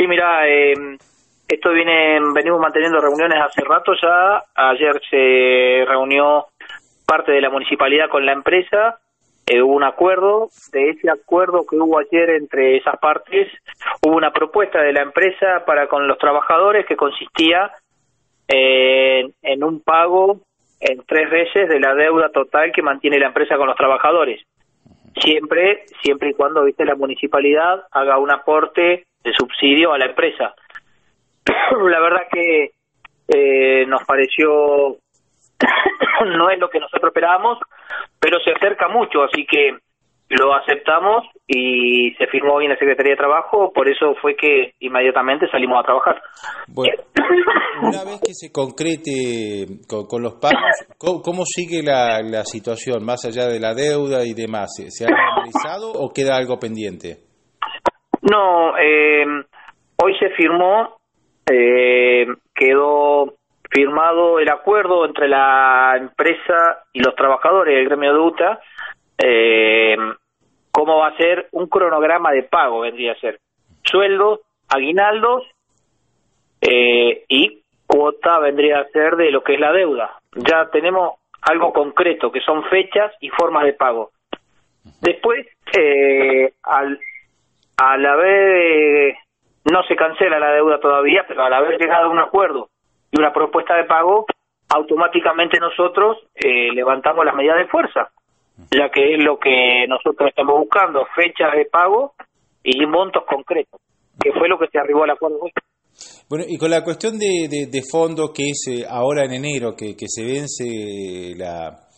Sí, mira, eh, esto viene, venimos manteniendo reuniones hace rato ya. Ayer se reunió parte de la municipalidad con la empresa. Eh, hubo un acuerdo. De ese acuerdo que hubo ayer entre esas partes, hubo una propuesta de la empresa para con los trabajadores que consistía en, en un pago en tres veces de la deuda total que mantiene la empresa con los trabajadores. Siempre, siempre y cuando, viste, la municipalidad haga un aporte de subsidio a la empresa. la verdad que eh, nos pareció no es lo que nosotros esperábamos, pero se acerca mucho, así que lo aceptamos y se firmó hoy en la Secretaría de Trabajo, por eso fue que inmediatamente salimos a trabajar. Bueno, una vez que se concrete con, los pagos, ¿cómo, sigue la, la, situación, más allá de la deuda y demás? ¿Se, ha realizado o queda algo pendiente? No, eh, hoy se firmó, eh, quedó firmado el acuerdo entre la empresa y los trabajadores del gremio de UTA, eh, cómo va a ser un cronograma de pago, vendría a ser sueldos, aguinaldos eh, y cuota vendría a ser de lo que es la deuda. Ya tenemos algo concreto, que son fechas y formas de pago. Después, eh, al, al haber, no se cancela la deuda todavía, pero al haber llegado a un acuerdo y una propuesta de pago, automáticamente nosotros eh, levantamos las medidas de fuerza ya que es lo que nosotros estamos buscando, fechas de pago y montos concretos, que fue lo que se arribó al acuerdo. Bueno, y con la cuestión de, de, fondo que es eh, ahora en enero, que se vence la,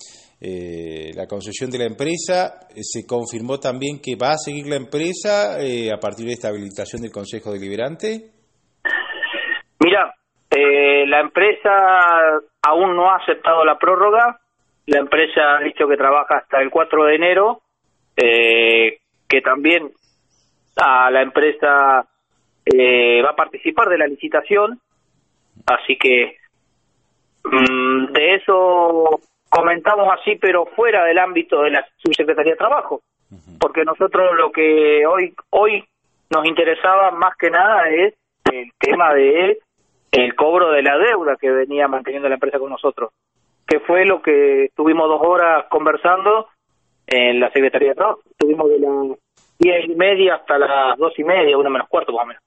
eh, la concesión de la empresa, eh, se confirmó también que va a seguir la empresa a partir de esta habilitación del Consejo Deliberante. Mira, la empresa aún no ha aceptado la prórroga, la empresa ha dicho que trabaja hasta el 4 de enero, eh, que también a la empresa eh, va a participar de la licitación, así que mm, de eso comentamos así, pero fuera del ámbito de la subsecretaría de Trabajo, porque nosotros lo que hoy hoy nos interesaba más que nada es el tema de el cobro de la deuda que venía manteniendo la empresa con nosotros que fue lo que estuvimos dos horas conversando en la Secretaría de Trabajo. Estuvimos de las diez y media hasta las dos y media, una menos cuarto más o menos.